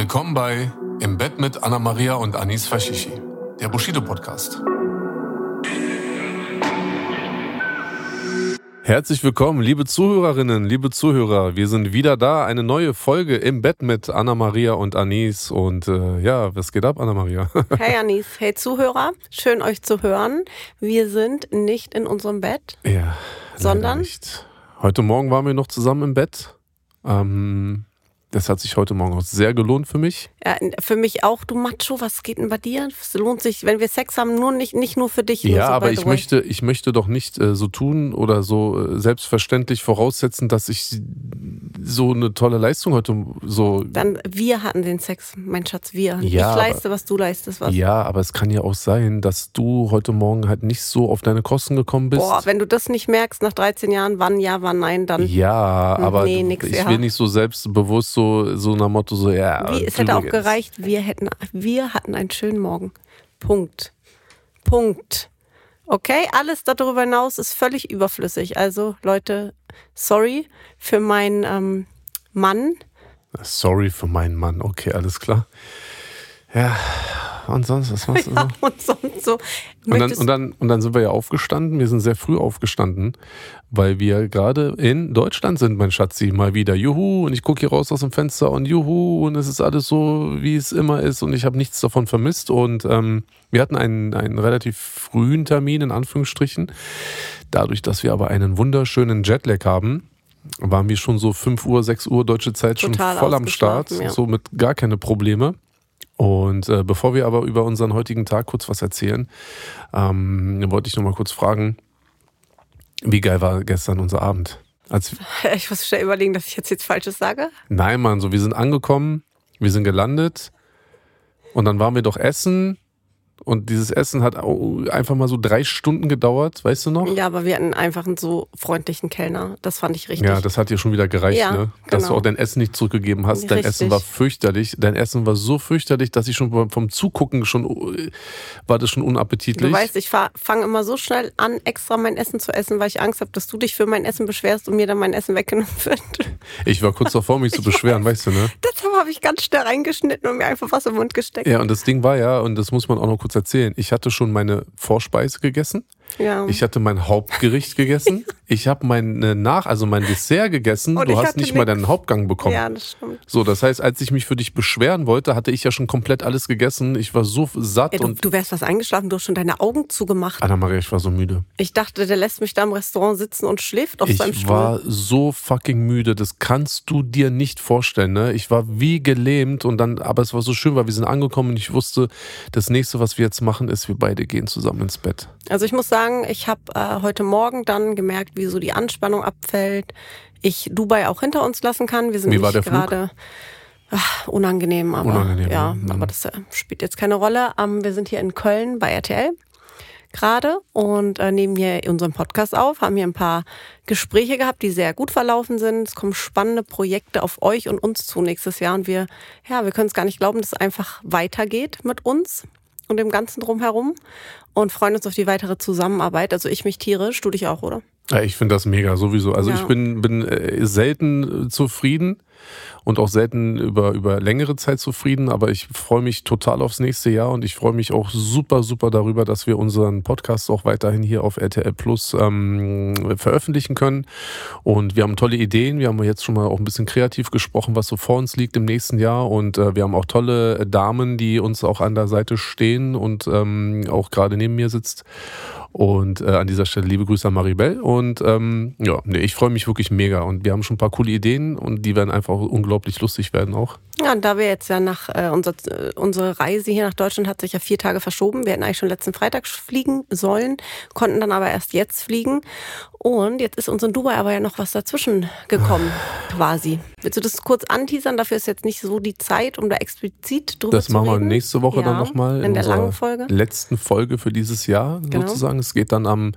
Willkommen bei Im Bett mit Anna Maria und Anis Fashishi, der Bushido Podcast. Herzlich willkommen, liebe Zuhörerinnen, liebe Zuhörer. Wir sind wieder da. Eine neue Folge im Bett mit Anna Maria und Anis. Und äh, ja, was geht ab, Anna Maria? Hey Anis, hey Zuhörer, schön euch zu hören. Wir sind nicht in unserem Bett. Ja, sondern nicht. Heute Morgen waren wir noch zusammen im Bett. Ähm, das hat sich heute Morgen auch sehr gelohnt für mich. Ja, für mich auch. Du Macho, was geht denn bei dir? Es lohnt sich, wenn wir Sex haben, nur nicht, nicht nur für dich. Ja, so aber ich möchte, ich möchte doch nicht äh, so tun oder so äh, selbstverständlich voraussetzen, dass ich so eine tolle Leistung heute so. Dann wir hatten den Sex, mein Schatz, wir. Ja, ich leiste, was du leistest, was. Ja, aber es kann ja auch sein, dass du heute Morgen halt nicht so auf deine Kosten gekommen bist. Boah, wenn du das nicht merkst nach 13 Jahren, wann ja, wann nein, dann. Ja, aber nee, nix, ich ja. will nicht so selbstbewusst so, so nach Motto so, ja. Wie, es hätte auch gereicht, wir hätten, wir hatten einen schönen Morgen. Punkt. Punkt. Okay, alles darüber hinaus ist völlig überflüssig. Also, Leute, sorry für meinen ähm, Mann. Sorry für meinen Mann. Okay, alles klar. Ja, und sonst, was machst du Ja, so? und sonst so. Und dann, und, dann, und dann sind wir ja aufgestanden. Wir sind sehr früh aufgestanden, weil wir gerade in Deutschland sind, mein Schatzi. Mal wieder Juhu. Und ich gucke hier raus aus dem Fenster und Juhu. Und es ist alles so, wie es immer ist. Und ich habe nichts davon vermisst. Und ähm, wir hatten einen, einen relativ frühen Termin, in Anführungsstrichen. Dadurch, dass wir aber einen wunderschönen Jetlag haben, waren wir schon so 5 Uhr, 6 Uhr deutsche Zeit schon Total voll am Start. ja. So mit gar keine Probleme. Und äh, bevor wir aber über unseren heutigen Tag kurz was erzählen, ähm, wollte ich noch mal kurz fragen, wie geil war gestern unser Abend? Als, ich muss schnell überlegen, dass ich jetzt nichts Falsches sage. nein, Mann, so wir sind angekommen, wir sind gelandet und dann waren wir doch essen und dieses Essen hat einfach mal so drei Stunden gedauert, weißt du noch? Ja, aber wir hatten einfach einen so freundlichen Kellner. Das fand ich richtig. Ja, das hat dir schon wieder gereicht, Ja, ne? Dass du genau. auch dein Essen nicht zurückgegeben hast. Dein Richtig. Essen war fürchterlich. Dein Essen war so fürchterlich, dass ich schon vom- Zugucken schon äh, war das schon unappetitlich. Du weißt, ich fange immer so schnell an, extra mein Essen zu essen, weil ich Angst habe, dass du dich für mein Essen beschwerst und mir dann mein Essen weggenommen wird. Ich war kurz davor, mich zu beschweren, weißt du, ne? Deshalb habe ich ganz schnell reingeschnitten und mir einfach was im Mund gesteckt. Ja, und das Ding war ja, und das muss man auch noch kurz erzählen, ich hatte schon meine Vorspeise gegessen, Ja. ich hatte mein Hauptgericht gegessen, ich habe mein Nach, also mein Dessert gegessen, Und du ich hast nicht mal nix. deinen Hauptgang bekommen. ja, das stimmt. So, das heißt, als ich mich für dich beschweren wollte, hatte ich ja schon komplett alles gegessen. Ich war so satt Ja, du, und du wärst was eingeschlafen, du hast schon deine Augen zugemacht. Anna-Maria, ich war so müde. Ich dachte, der lässt mich da im Restaurant sitzen und schläft auf seinem Ich Stuhl. war so fucking müde, das kannst du dir nicht vorstellen. Ne? Ich war wie gelähmt und dann, aber es war so schön, weil wir sind angekommen und ich wusste, das nächste, was wir jetzt machen, ist, wir beide gehen zusammen ins Bett. Also ich muss sagen, ich habe äh, heute Morgen dann gemerkt, wie so die Anspannung abfällt. Ich Dubai auch hinter uns lassen kann. Wir sind Wie war der Flug? gerade ach, unangenehm, aber Unangenehm, ja, mhm. aber das äh, spielt jetzt keine Rolle. Ähm, wir sind hier in Köln bei RTL gerade und äh, nehmen hier unseren Podcast auf, haben hier ein paar Gespräche gehabt, die sehr gut verlaufen sind. Es kommen spannende Projekte auf euch und uns zu nächstes Jahr und wir, ja, wir können es gar nicht glauben, dass es einfach weitergeht mit uns und dem Ganzen drumherum und freuen uns auf die weitere Zusammenarbeit. Also ich mich tierisch, du dich auch, oder? Ja, ich finde das mega, sowieso. Also Ja. ich bin, bin äh, selten äh, zufrieden und auch selten über, über längere Zeit zufrieden, aber ich freue mich total aufs nächste Jahr und ich freue mich auch super, super darüber, dass wir unseren Podcast auch weiterhin hier auf RTL Plus ähm, veröffentlichen können. Und wir haben tolle Ideen, wir haben jetzt schon mal auch ein bisschen kreativ gesprochen, was so vor uns liegt im nächsten Jahr und äh, wir haben auch tolle Damen, die uns auch an der Seite stehen und ähm, auch gerade neben mir sitzt. Und äh, an dieser Stelle liebe Grüße an Maribel. Und ähm, ja, nee, ich freue mich wirklich mega. Und wir haben schon ein paar coole Ideen und die werden einfach unglaublich lustig werden auch. Ja, und da wir jetzt ja nach äh, unser, äh, unsere Reise hier nach Deutschland hat sich ja vier Tage verschoben. Wir hätten eigentlich schon letzten Freitag fliegen sollen, konnten dann aber erst jetzt fliegen. Und jetzt ist uns in Dubai aber ja noch was dazwischen gekommen, quasi. Willst du das kurz anteasern? Dafür ist jetzt nicht so die Zeit, um da explizit drüber Das zu machen wir reden. nächste Woche ja, dann nochmal in der unserer langen Folge. letzten Folge für dieses Jahr Genau. sozusagen. Es geht dann am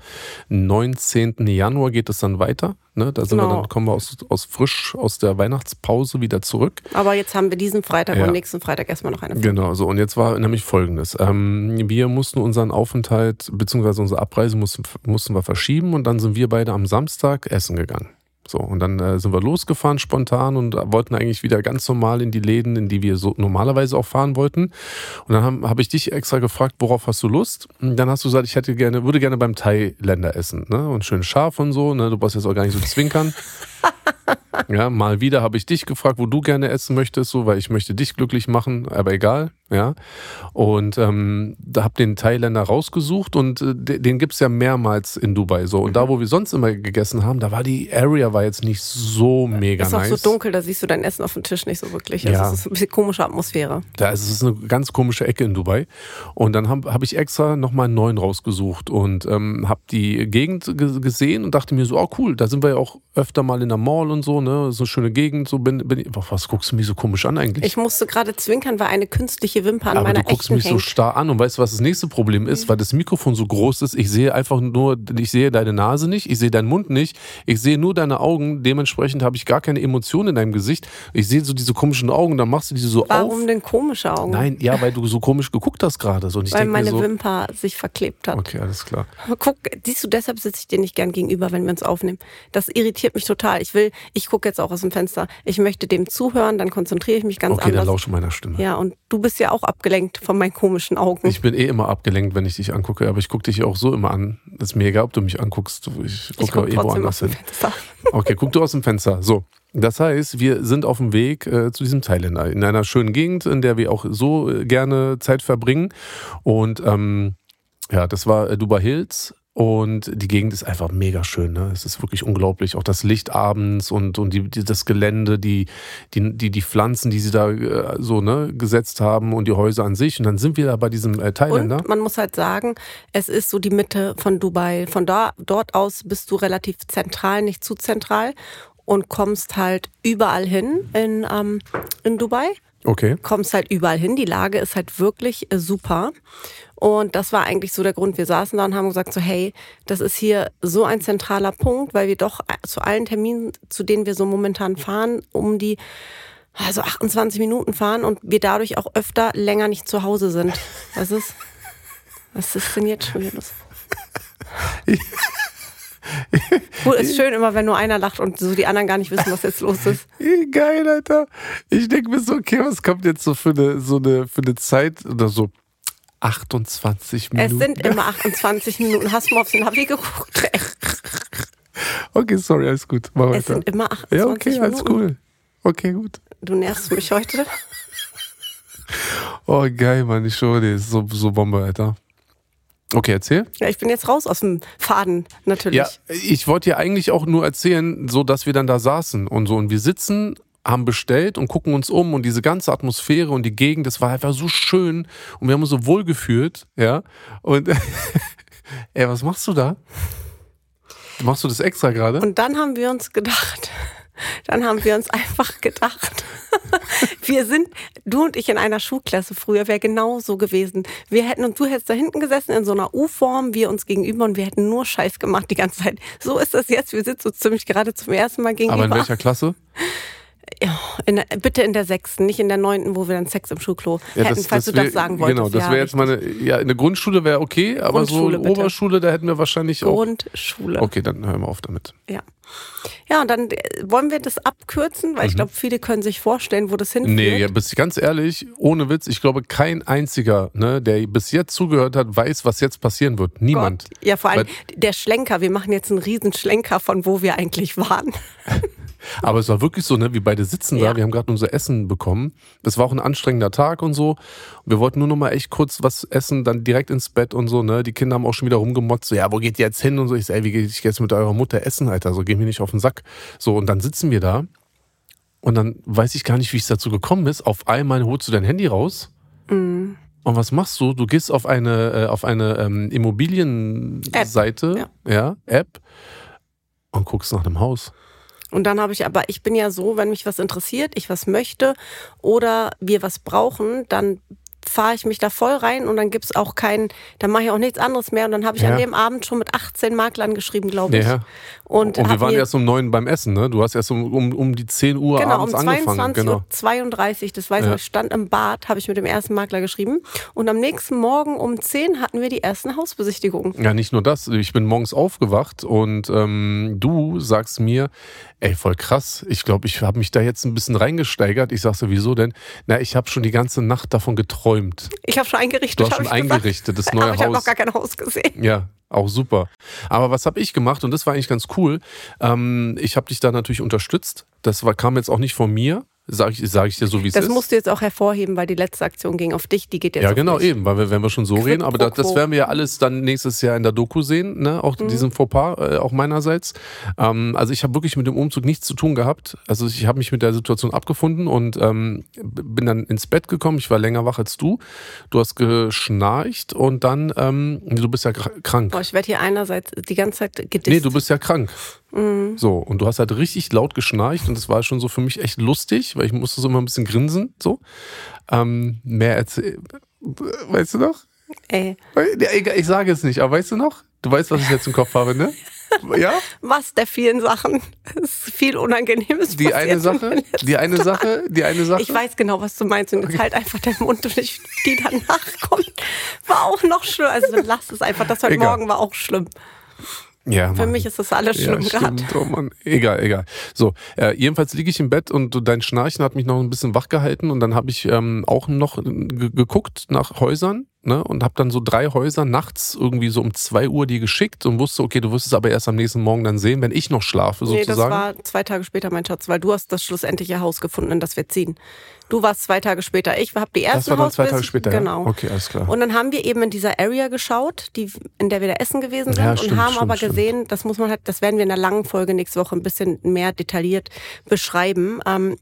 19. Januar geht es dann weiter. Ne? Da sind wir Genau. dann, kommen wir aus, aus frisch aus der Weihnachtspause wieder zurück. Aber jetzt haben wir diesen Freitag Ja. und nächsten Freitag erstmal noch eine Folge. Genau, so und jetzt war nämlich folgendes. Ähm, wir mussten unseren Aufenthalt beziehungsweise unsere Abreise mussten, mussten wir verschieben und dann sind wir beide am Samstag essen gegangen. So, und dann äh, sind wir losgefahren spontan und wollten eigentlich wieder ganz normal in die Läden, in die wir so normalerweise auch fahren wollten. Und dann habe hab ich dich extra gefragt, worauf hast du Lust? Und dann hast du gesagt, ich hätte gerne, würde gerne beim Thailänder essen, ne? Und schön scharf und so, ne? Du brauchst jetzt auch gar nicht so zwinkern. Ja, mal wieder habe ich dich gefragt, wo du gerne essen möchtest, so, weil ich möchte dich glücklich machen, aber egal, ja. Und ähm, da hab den Thailänder rausgesucht und äh, de- den gibt's ja mehrmals in Dubai so. Und da, wo wir sonst immer gegessen haben, da war die Area war jetzt nicht so mega ist auch nice. so dunkel, da siehst du dein Essen auf dem Tisch nicht so wirklich. Also Ja. es ist ein bisschen komische Atmosphäre. Da ist es eine ganz komische Ecke in Dubai. Und dann habe hab ich extra nochmal einen neuen rausgesucht und ähm, habe die Gegend ge gesehen und dachte mir so, oh cool, da sind wir ja auch öfter mal in der Mall und so, ne? So eine schöne Gegend. So bin, bin ich, was guckst du mich so komisch an eigentlich? Ich musste gerade zwinkern, weil eine künstliche Wimper an Aber meiner du guckst mich so hängt. starr an und weißt du, was das nächste Problem ist? Weil das Mikrofon so groß ist, ich sehe einfach nur, ich sehe deine Nase nicht, ich sehe deinen Mund nicht, ich sehe nur deine Augen, dementsprechend habe ich gar keine Emotionen in deinem Gesicht. Ich sehe so diese komischen Augen, dann machst du diese so Warum auf. denn komische Augen? Nein, ja, weil du so komisch geguckt hast gerade. So. Weil meine so, Wimper sich verklebt hat. Okay, alles klar. Guck, siehst du, deshalb sitze ich dir nicht gern gegenüber, wenn wir uns aufnehmen. Das irritiert mich total. Ich will, ich gucke jetzt auch aus dem Fenster. Ich möchte dem zuhören, dann konzentriere ich mich ganz Okay, dann anders. lausche meiner Stimme. Ja, und du bist ja auch abgelenkt von meinen komischen Augen. Ich bin eh immer abgelenkt, wenn ich dich angucke, aber ich gucke dich auch so immer an. Das ist mir egal, ob du mich anguckst. Ich gucke gucke eh woanders hin. Okay, guck du aus dem Fenster. So. Das heißt, wir sind auf dem Weg äh, zu diesem Thailänder in einer schönen Gegend, in der wir auch so äh, gerne Zeit verbringen. Und ähm, ja, das war äh, Dubai Hills. Und die Gegend ist einfach mega schön. Ne? Es ist wirklich unglaublich. Auch das Licht abends und, und die, die, das Gelände, die, die, die, die Pflanzen, die sie da äh, so ne, gesetzt haben und die Häuser an sich. Und dann sind wir da bei diesem äh, Thailänder. Und man muss halt sagen, es ist so die Mitte von Dubai. Von da, dort aus bist du relativ zentral, nicht zu zentral und kommst halt überall hin in, ähm, in Dubai. Okay. Kommst halt überall hin. Die Lage ist halt wirklich äh, super. Und das war eigentlich so der Grund. Wir saßen da und haben gesagt so, hey, das ist hier so ein zentraler Punkt, weil wir doch äh, zu allen Terminen, zu denen wir so momentan fahren, um die also 28 Minuten fahren und wir dadurch auch öfter länger nicht zu Hause sind. Was ist? Was ist denn jetzt schon wieder los? Cool, ist schön immer, wenn nur einer lacht und so die anderen gar nicht wissen, was jetzt los ist. Geil, Alter. Ich denke mir so, okay, was kommt jetzt so für eine, so eine, für eine Zeit oder so 28 Es Minuten? sind immer 28 Minuten. Hast du mal aufs Navi geguckt? Okay, sorry, alles gut. Mach Es weiter. sind immer 28 Ja, okay, Minuten. alles cool. Okay, gut. Du nervst mich heute. Oh, geil, Mann, ich schwöre dir, ist so, so Bombe, Alter. Okay, erzähl. Ja, ich bin jetzt raus aus dem Faden, natürlich. Ja, ich wollte dir eigentlich auch nur erzählen, so dass wir dann da saßen und so und wir sitzen, haben bestellt und gucken uns um und diese ganze Atmosphäre und die Gegend, das war einfach so schön und wir haben uns so wohl gefühlt, ja. Und ey, was machst du da? Machst du das extra gerade? Und dann haben wir uns gedacht, dann haben wir uns einfach gedacht, wir sind, du und ich in einer Schulklasse früher, wäre genau so gewesen. Wir hätten, und du hättest da hinten gesessen in so einer U-Form, wir uns gegenüber und wir hätten nur Scheiß gemacht die ganze Zeit. So ist das jetzt, wir sitzen uns ziemlich gerade zum ersten Mal gegenüber. Aber in welcher Klasse? Ja, in der, bitte in der sechsten, nicht in der neunten, wo wir dann Sex im Schulklo Ja, hätten, falls du wär- das sagen wolltest. Genau, das ja, wäre jetzt meine, ja, eine Grundschule wäre okay, aber so bitte. Oberschule, da hätten wir wahrscheinlich auch. Grundschule. Okay, dann hören wir auf damit. Ja. Ja, und dann äh, wollen wir das abkürzen, weil ich glaube, viele können sich vorstellen, wo das hinführt. Mhm. Nee, ja, bis ganz ehrlich, ohne Witz, ich glaube, kein einziger, ne, der bis jetzt zugehört hat, weiß, was jetzt passieren wird. Niemand. Gott. Ja, vor allem Weil- der Schlenker. Wir machen jetzt einen riesen Schlenker von wo wir eigentlich waren. Aber es war wirklich so, ne, wir beide sitzen da, Ja. wir haben gerade unser Essen bekommen. Das war auch ein anstrengender Tag und so. Wir wollten nur noch mal echt kurz was essen, dann direkt ins Bett und so, ne. Die Kinder haben auch schon wieder rumgemotzt, so, ja, wo geht ihr jetzt hin und so. Ich sag, ey, wie geht ich jetzt mit eurer Mutter essen, Alter, so, geh mir nicht auf den Sack. So, und dann sitzen wir da und dann weiß ich gar nicht, wie es dazu gekommen ist. Auf einmal holst du dein Handy raus. Mhm. Und was machst du? Du gehst auf eine, äh, auf eine ähm, Immobilienseite, ja. App, und guckst nach einem Haus. Und dann habe ich aber, ich bin ja so, wenn mich was interessiert, ich was möchte oder wir was brauchen, dann fahre ich mich da voll rein und dann gibt's auch keinen, dann mache ich auch nichts anderes mehr. Und dann habe ich Ja. an dem Abend schon mit 18 Maklern geschrieben, glaube ich. Ja. Und, Und wir waren erst um neun beim Essen, ne? Du hast erst um, um, um die 10 Uhr Genau, um abends angefangen. 22.32 Genau. Uhr, 32, das weiß ich Ja. ich stand im Bad, habe ich mit dem ersten Makler geschrieben. Und am nächsten Morgen um 10 hatten wir die ersten Hausbesichtigungen. Ja, nicht nur das. Ich bin morgens aufgewacht und ähm, du sagst mir, ey, voll krass. Ich glaube, ich habe mich da jetzt ein bisschen reingesteigert. Ich sag so, wieso denn? Na, ich habe schon die ganze Nacht davon geträumt. Ich habe schon eingerichtet. Du hast schon ich gesagt. eingerichtet, das neue Aber ich habe noch Haus. gar kein Haus gesehen. Ja, auch super. Aber was habe ich gemacht? Und das war eigentlich ganz cool. Ähm, ich habe dich da natürlich unterstützt. Das war, kam jetzt auch nicht von mir. Sage ich, sag ich dir so, wie es Das ist. musst du jetzt auch hervorheben, weil die letzte Aktion ging auf dich, die geht jetzt Ja, genau, dich. eben, weil wir, wenn wir schon so Quid reden, aber das, das werden wir ja alles dann nächstes Jahr in der Doku sehen, ne? auch diesen Fauxpas, äh, auch meinerseits. Ähm, also ich habe wirklich mit dem Umzug nichts zu tun gehabt. Also ich habe mich mit der Situation abgefunden und ähm, bin dann ins Bett gekommen. Ich war länger wach als du. Du hast geschnarcht und dann, ähm, du bist ja kr- krank. Boah, ich werde hier einerseits die ganze Zeit gedisst. Nee, du bist ja krank. Mhm. So, und du hast halt richtig laut geschnarcht und das war schon so für mich echt lustig, weil ich musste so immer ein bisschen grinsen. So. Ähm, mehr erzählen. Weißt du noch? Ey, egal, ich sage es nicht, aber weißt du noch? Du weißt, was ich jetzt im Kopf habe, ne? Ja? was der vielen Sachen? Es ist viel Unangenehmes Die eine in Sache, die eine Sache, die eine Sache. Ich weiß genau, was du meinst. Und jetzt halt einfach deinen Mund und ich, die danach kommt, war auch noch schlimm. Also lass es einfach. Das heute Egal. Morgen war auch schlimm. Ja, Für Mann. mich ist das alles Ja, schlimm gerade. stimmt. Oh Mann. Egal, egal. So, äh, jedenfalls liege ich im Bett und dein Schnarchen hat mich noch ein bisschen wach gehalten und dann habe ich ähm, auch noch ge- geguckt nach Häusern ne, und habe dann so drei Häuser nachts irgendwie so um zwei Uhr die geschickt und wusste, okay, du wirst es aber erst am nächsten Morgen dann sehen, wenn ich noch schlafe Nee, das sozusagen. war zwei Tage später, mein Schatz, weil du hast das schlussendliche Haus gefunden, in das wir ziehen. Du warst zwei Tage später. Ich habe die ersten das war dann zwei Tage später. Genau. Ja? Okay, alles klar. Und dann haben wir eben in dieser Area geschaut, die, in der wir da essen gewesen sind Ja, und stimmt, haben stimmt, aber stimmt. gesehen, das muss man halt, das werden wir in der langen Folge nächste Woche ein bisschen mehr detailliert beschreiben. Ähm,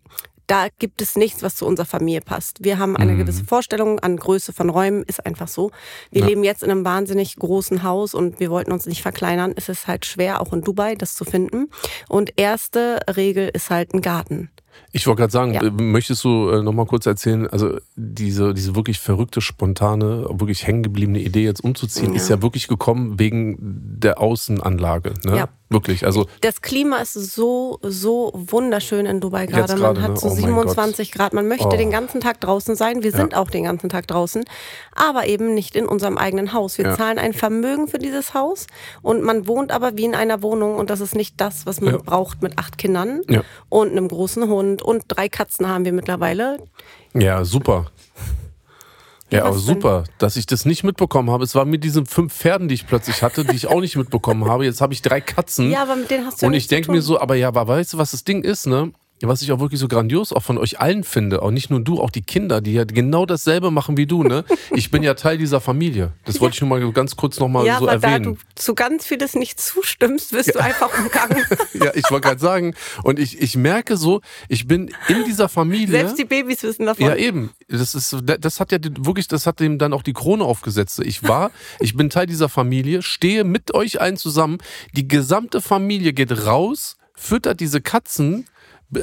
da gibt es nichts, was zu unserer Familie passt. Wir haben eine Mhm. gewisse Vorstellung an Größe von Räumen, ist einfach so. Wir Ja. leben jetzt in einem wahnsinnig großen Haus und wir wollten uns nicht verkleinern. Es ist halt schwer, auch in Dubai, das zu finden. Und erste Regel ist halt ein Garten. Ich wollte gerade sagen, Ja. äh, möchtest du äh, noch mal kurz erzählen, also diese, diese wirklich verrückte, spontane, wirklich hängengebliebene Idee jetzt umzuziehen, Ja. ist ja wirklich gekommen wegen der Außenanlage. Ne? Ja. Wirklich, also Das Klima ist so, so wunderschön in Dubai gerade. Man hat ne? so Oh mein 27 Grad. Man möchte Oh. den ganzen Tag draußen sein. Wir Ja. sind auch den ganzen Tag draußen, aber eben nicht in unserem eigenen Haus. Wir Ja. zahlen ein Vermögen für dieses Haus und man wohnt aber wie in einer Wohnung und das ist nicht das, was man Ja. braucht mit acht Kindern und einem großen Hund und drei Katzen haben wir mittlerweile. ja, super. Ja, aber super, dass ich das nicht mitbekommen habe. Es war mit diesen fünf Pferden, die ich plötzlich hatte, die ich auch nicht mitbekommen habe. Jetzt habe ich drei Katzen. Ja, aber mit denen hast du ja Und ich denke mir so, aber ja, aber weißt du, was das Ding ist, ne? Was ich auch wirklich so grandios auch von euch allen finde, auch nicht nur du, auch die Kinder, die ja genau dasselbe machen wie du, ne? Ich bin ja Teil dieser Familie. Das wollte ich nur mal ganz kurz nochmal ja, so aber da du erwähnen. zu ganz vieles nicht zustimmst, wirst du einfach umgangen. Ja, ich wollte gerade sagen, und ich, ich merke so, ich bin in dieser Familie. Selbst die Babys wissen davon. Ja, eben. Das ist, das hat ja wirklich, das hat ihm dann auch die Krone aufgesetzt. Ich war, ich bin Teil dieser Familie, stehe mit euch allen zusammen. Die gesamte Familie geht raus, füttert diese Katzen,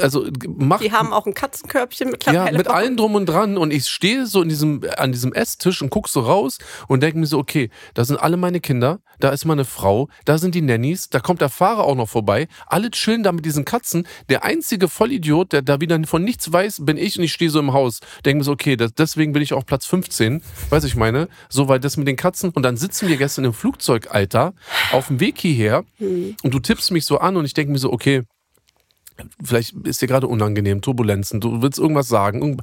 also macht. Die haben auch ein Katzenkörbchen mittlerweile. Ja, mit allen drum und dran und ich stehe so in diesem, an diesem Esstisch und guck so raus und denke mir so, okay, da sind alle meine Kinder, da ist meine Frau, da sind die Nannies, da kommt der Fahrer auch noch vorbei, alle chillen da mit diesen Katzen. Der einzige Vollidiot, der da wieder von nichts weiß, bin ich und ich stehe so im Haus. Denke mir so, okay, das, deswegen bin ich auf Platz 15, weiß ich meine, so weil das mit den Katzen und dann sitzen wir gestern im Flugzeug, Alter, auf dem Weg hierher und du tippst mich so an und ich denke mir so, okay, vielleicht ist dir gerade unangenehm, Turbulenzen, du willst irgendwas sagen.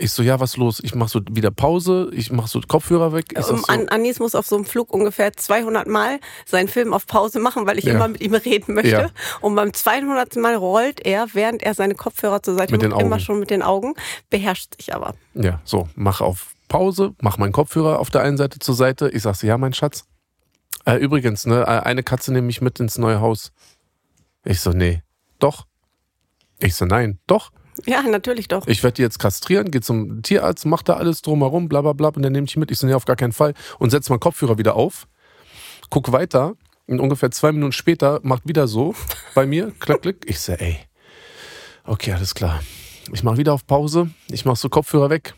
Ich so, ja, was los? Ich mach so wieder Pause, ich mach so Kopfhörer weg. Sag Um, so, An Anis muss auf so einem Flug ungefähr 200 Mal seinen Film auf Pause machen, weil ich Ja. immer mit ihm reden möchte. Ja. Und beim 200. Mal rollt er, während er seine Kopfhörer zur Seite Mit macht, immer schon mit den Augen, beherrscht sich aber. ja, so, mach auf Pause, mach meinen Kopfhörer auf der einen Seite zur Seite. Ich sag so, ja, mein Schatz. Äh, übrigens, ne, äh, eine Katze nehme ich mit ins neue Haus. Ich so, nee, doch. Ich so, nein, doch. Ja, natürlich doch. Ich werde die jetzt kastrieren, geh zum Tierarzt, mach da alles drumherum, bla bla bla, und dann nehme ich mit. Ich so, nee, auf gar keinen Fall. Und setz meinen Kopfhörer wieder auf, guck weiter, und ungefähr zwei Minuten später macht wieder so bei mir, klack, klick. Ich so, ey, okay, alles klar. Ich mach wieder auf Pause, ich mach so Kopfhörer weg.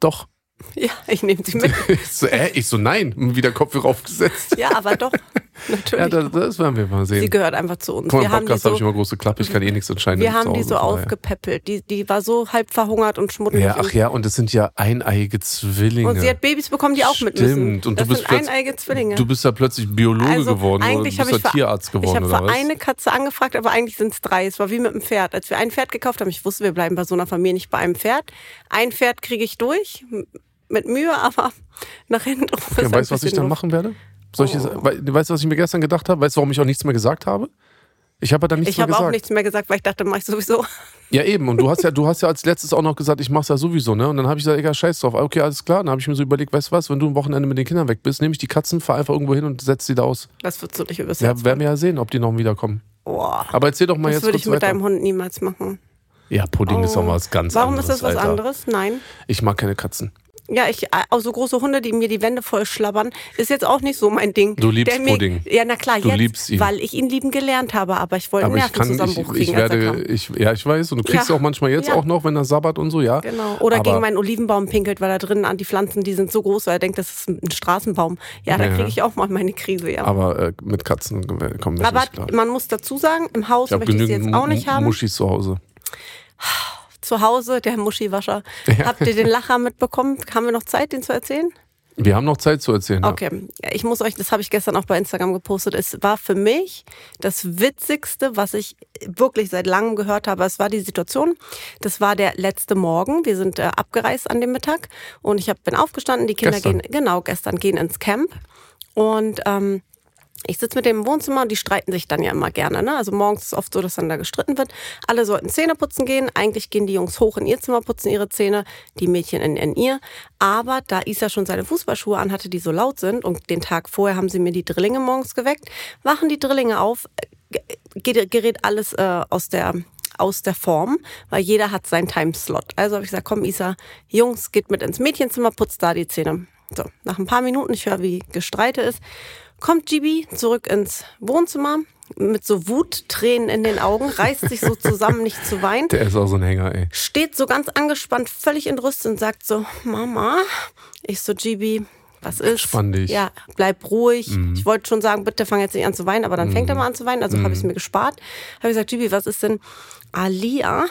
Doch. Ja, ich nehme sie mit. Ich so, äh, ich so, nein, wieder Kopfhörer aufgesetzt. Ja, aber doch. Ja, Natürlich. das, das werden wir mal sie sehen. gehört einfach zu uns. Guck mal, wir im haben die Podcast habe so, ich immer große Klappe, ich kann eh nichts entscheiden. wir haben die so aufgepäppelt. Die, die war so halb verhungert und schmuddelig. Ja, ach ja, und das sind ja eineiige Zwillinge. Und sie hat Babys bekommen, die auch mit müssen. Stimmt, und du das bist sind plötzlich- eineige Zwillinge. Du bist ja plötzlich Biologe Also, geworden oder du eigentlich bist habe ja ich für- Tierarzt geworden Ich habe für eine Katze angefragt, aber eigentlich sind es drei. Es war wie mit dem Pferd. Als wir ein Pferd gekauft haben, ich wusste, wir bleiben bei so einer Familie nicht bei einem Pferd. Ein Pferd kriege ich durch, mit Mühe, aber nach hinten Ja, ein weißt du, was ich dann machen werde? Soll ich, Oh. wei- weißt du, was ich mir gestern gedacht habe? Weißt du, warum ich auch nichts mehr gesagt habe? Ich habe ja dann nichts Ich mehr habe gesagt. auch nichts mehr gesagt, weil ich dachte, mach ich sowieso. Ja, eben. Und du hast ja, du hast ja als letztes auch noch gesagt, ich mach's ja sowieso, ne? Und dann habe ich gesagt, egal, scheiß drauf. Okay, alles klar. Dann habe ich mir so überlegt, weißt du was, wenn du am Wochenende mit den Kindern weg bist, nehme ich die Katzen, fahr einfach irgendwo hin und setz die da aus. Das würdest du nicht übers Ja, werden wir ja sehen, ob die noch wiederkommen. Boah. Aber erzähl doch mal Das jetzt würde kurz ich mit weiter. deinem Hund niemals machen. ja, Pudding ist auch mal was ganz Warum anderes. ist das was Alter. anderes? Nein. Ich mag keine Katzen. Ja, ich, äh, auch so große Hunde, die mir die Wände voll schlabbern, ist jetzt auch nicht so mein Ding. Du liebst mir, Pudding. Ja, na klar, Du jetzt, liebst ihn. weil ich ihn lieben gelernt habe, aber ich wollte Aber einen ich ich, Nervenzusammenbruch ich kriegen, er werde, ich, ja, ich weiß. Und du kriegst Ja. auch manchmal jetzt Ja. auch noch, wenn er sabbat und so, ja. Genau. Oder Aber- gegen meinen Olivenbaum pinkelt, weil da drin an die Pflanzen, die sind so groß, weil er denkt, das ist ein Straßenbaum. Ja, da Ja. kriege ich auch mal meine Krise, ja. Aber äh, mit Katzen äh, kommen wir Aber nicht klar. man muss dazu sagen, im Haus Ich möchte ich sie jetzt auch nicht haben. Muschis zu Hause. Zu Hause, der Muschiwascher. Habt ihr den Lacher mitbekommen? Haben wir noch Zeit, den zu erzählen? Wir haben noch Zeit zu erzählen. Okay, Ja, ich muss euch, das habe ich gestern auch bei Instagram gepostet. Es war für mich das Witzigste, was ich wirklich seit langem gehört habe. Es war die Situation. Das war der letzte Morgen. Wir sind äh, abgereist an dem Mittag und ich hab, bin aufgestanden. Die Kinder Gestern? gehen, genau, gestern gehen ins Camp und ähm, ich sitze mit dem im Wohnzimmer und die streiten sich dann ja immer gerne. Ne? Also morgens ist es oft so, dass dann da gestritten wird. Alle sollten Zähne putzen gehen. Eigentlich gehen die Jungs hoch in ihr Zimmer, putzen ihre Zähne, die Mädchen in, in ihr. Aber da Isa schon seine Fußballschuhe anhatte, die so laut sind und den Tag vorher haben sie mir die Drillinge morgens geweckt, wachen die Drillinge auf, ge- gerät alles äh, aus der aus der Form, weil jeder hat seinen Timeslot. Also habe ich gesagt, komm Isa, Jungs, geht mit ins Mädchenzimmer, putzt da die Zähne. So, nach ein paar Minuten, ich höre, wie Gestreite ist, kommt Gibi zurück ins Wohnzimmer mit so Wuttränen in den Augen, reißt sich so zusammen, nicht zu weinen, Der ist auch so ein Hänger, ey. steht so ganz angespannt, völlig entrüstet und sagt so, Mama, ich so, Gibi, was ist? Entspann dich. Ja, bleib ruhig. Ich wollte schon sagen, bitte fang jetzt nicht an zu weinen, aber dann fängt er mal an zu weinen, also habe ich es mir gespart. Habe ich gesagt, Gibi, was ist denn? Alia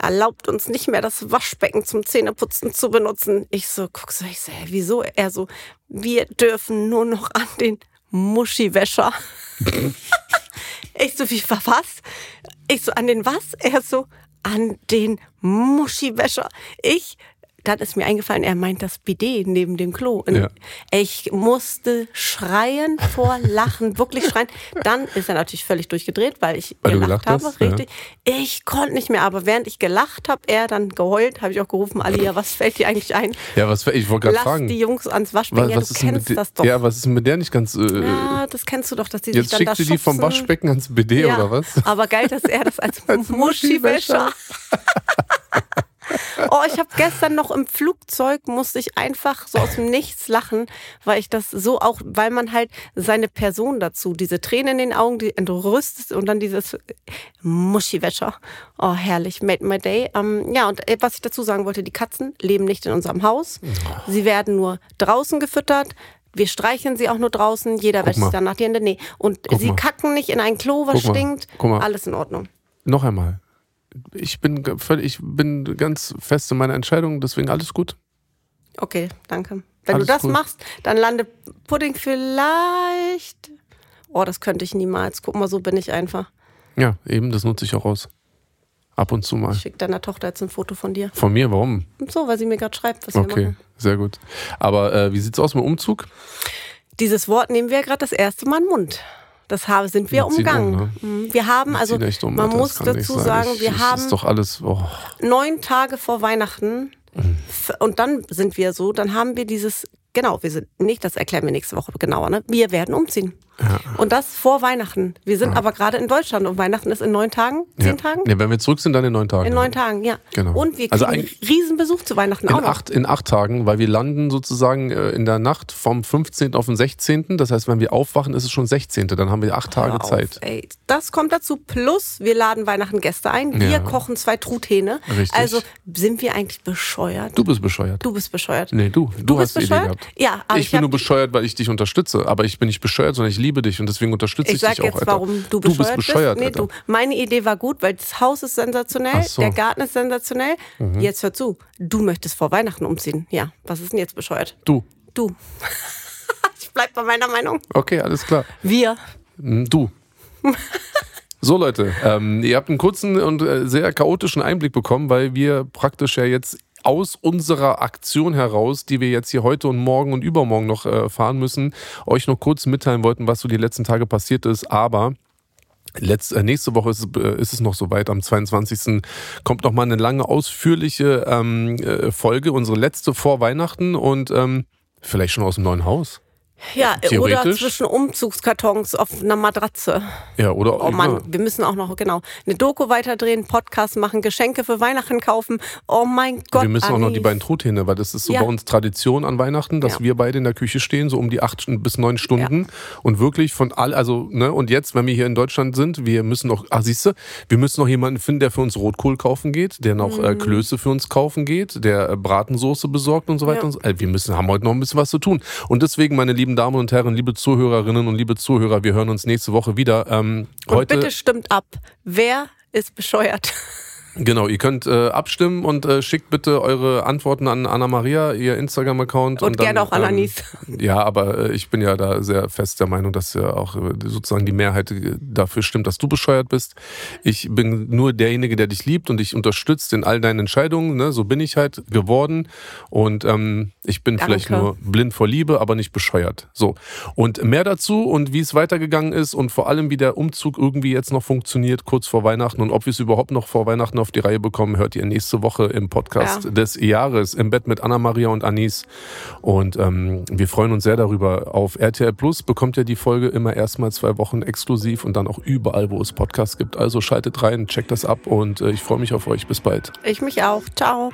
erlaubt uns nicht mehr, das Waschbecken zum Zähneputzen zu benutzen. Ich so, guck so, ich so, hä, wieso? Er so, wir dürfen nur noch an den Muschiwäscher. ich so, wie, was? Ich so, an den was? Er so, an den Muschiwäscher. Ich, dann ist mir eingefallen, er meint das Bidet neben dem Klo. Und Ja. Ich musste schreien vor Lachen, wirklich schreien. Dann ist er natürlich völlig durchgedreht, weil ich Weil gelacht, habe. hast, ja. richtig. Ich konnte nicht mehr, aber während ich gelacht habe, er dann geheult, habe ich auch gerufen, Alia, was fällt dir eigentlich ein? Ja, was, ich wollte gerade fragen. die Jungs ans Waschbecken. ja, du kennst das doch. Ja, was ist mit der nicht ganz. Äh, Ja, das kennst du doch, dass die jetzt sich dann da schickt sie die vom. Waschbecken ans BD Ja, oder was? Aber geil, dass er das als, Als Muschiwäscher. Oh, ich habe gestern noch im Flugzeug musste ich einfach so aus dem Nichts lachen, weil ich das so auch, weil man halt seine Person dazu, diese Tränen in den Augen, die entrüstet und dann dieses Muschiwäscher. Oh, herrlich, made my day. Ähm, ja, und äh, was ich dazu sagen wollte, die Katzen leben nicht in unserem Haus. Sie werden nur draußen gefüttert. Wir streicheln sie auch nur draußen. Jeder wäscht sich danach die Hände. Nee. Und Guck sie mal. kacken nicht in ein Klo, was Guck mal. stinkt. Guck mal. Alles in Ordnung. Noch einmal. Ich bin völlig, ich bin ganz fest in meiner Entscheidung, deswegen alles gut. Okay, danke. Wenn Alles du das gut. machst, dann landet Pudding vielleicht. Oh, das könnte ich niemals. Guck mal, so bin ich einfach. Ja, eben, das nutze ich auch aus. Ab und zu mal. Ich schick deiner Tochter jetzt ein Foto von dir. Von mir, warum? So, weil sie mir gerade schreibt, was wir Okay, machen. sehr gut. Aber äh, wie sieht's aus mit dem Umzug? Dieses Wort nehmen wir gerade das erste Mal in den Mund. Das haben, sind wir ziehen umgangen. um, ne? Mhm. Wir haben, also um, man Alter, muss das dazu sagen, ich, wir haben alles. Oh. neun Tage vor Weihnachten f- und dann sind wir so, dann haben wir dieses, genau, wir sind nicht, das erklären wir nächste Woche genauer, ne? Wir werden umziehen. Und das vor Weihnachten. Wir sind aber gerade in Deutschland und Weihnachten ist in neun Tagen, zehn ja. Tagen? Ja, wenn wir zurück sind, dann in neun Tagen. In neun Tagen, ja. Genau. Und wir Also kriegen eigentlich- riesen Besuch zu Weihnachten In auch noch. acht, in acht Tagen, weil wir landen sozusagen äh, in der Nacht vom 15. auf den 16. Das heißt, wenn wir aufwachen, ist es schon 16. Dann haben wir acht Tage Hör auf, Zeit. Ey. Das kommt dazu. Plus, wir laden Weihnachten Gäste ein. Wir Ja. kochen zwei Truthähne. Richtig. Also sind wir eigentlich bescheuert? Du bist bescheuert. Du bist bescheuert. Nee, du. Du, Du hast bist die Idee bescheuert? gehabt. Ja, aber ich ich bin nur bescheuert, weil ich dich unterstütze. Aber ich bin nicht bescheuert, sondern ich liebe dich und deswegen unterstütze ich, Ich dich auch, jetzt, Alter. warum du du bescheuert bist bescheuert, Nee, Alter. du. Meine Idee war gut, weil das Haus ist sensationell, so. Mhm. der Garten ist sensationell. Jetzt hör zu. Du möchtest vor Weihnachten umziehen. Ja, was ist denn jetzt bescheuert? Du. Du. ich bleib bei meiner Meinung. Okay, alles klar. Wir. Mm, Du. So Leute, ähm, ihr habt einen kurzen und äh, sehr chaotischen Einblick bekommen, weil wir praktisch ja jetzt aus unserer Aktion heraus, die wir jetzt hier heute und morgen und übermorgen noch äh, fahren müssen, euch noch kurz mitteilen wollten, was so die letzten Tage passiert ist. Aber Letz, äh, nächste Woche ist, es- äh, ist es noch soweit. Am 22. kommt noch mal eine lange, ausführliche ähm, äh, Folge, unsere letzte vor Weihnachten und ähm, vielleicht schon aus dem neuen Haus. Ja, oder zwischen Umzugskartons auf einer Matratze. Ja, oder? Oh Mann, ja. wir müssen auch noch, genau, eine Doku weiterdrehen, Podcast machen, Geschenke für Weihnachten kaufen. Oh mein Gott. wir müssen auch noch die beiden Truthähne, weil das ist so Ja. bei uns Tradition an Weihnachten, dass Ja. wir beide in der Küche stehen, so um die acht bis neun Stunden und wirklich von all, also, ne, und jetzt, wenn wir hier in Deutschland sind, wir müssen noch, ah, siehst du, wir müssen noch jemanden finden, der für uns Rotkohl kaufen geht, der noch Mhm. äh, Klöße für uns kaufen geht, der äh, Bratensoße besorgt und so weiter und so. Äh, wir müssen, haben heute noch ein bisschen was zu tun. Und deswegen, meine lieben Damen und Herren, liebe Zuhörerinnen und liebe Zuhörer, wir hören uns nächste Woche wieder. Ähm, Und heute, bitte stimmt ab. Wer ist bescheuert? Genau, ihr könnt äh, abstimmen und äh, schickt bitte eure Antworten an Anna Maria, ihr Instagram-Account. Und gerne auch an Anis. Ja, aber äh, ich bin ja da sehr fest der Meinung, dass ja auch äh, sozusagen die Mehrheit äh, dafür stimmt, dass du bescheuert bist. Ich bin nur derjenige, der dich liebt und dich unterstützt in all deinen Entscheidungen. Ne? So bin ich halt geworden. Und ähm, ich bin Danke. vielleicht nur blind vor Liebe, aber nicht bescheuert. So. Und mehr dazu und wie es weitergegangen ist und vor allem, wie der Umzug irgendwie jetzt noch funktioniert, kurz vor Weihnachten und ob wir es überhaupt noch vor Weihnachten auf die Reihe bekommen, hört ihr nächste Woche im Podcast Ja. des Jahres im Bett mit Anna-Maria und Anis. Und ähm, wir freuen uns sehr darüber. Auf RTL Plus bekommt ihr die Folge immer erstmal zwei Wochen exklusiv und dann auch überall, wo es Podcasts gibt. Also schaltet rein, checkt das ab und äh, ich freue mich auf euch. Bis bald. Ich mich auch. Ciao.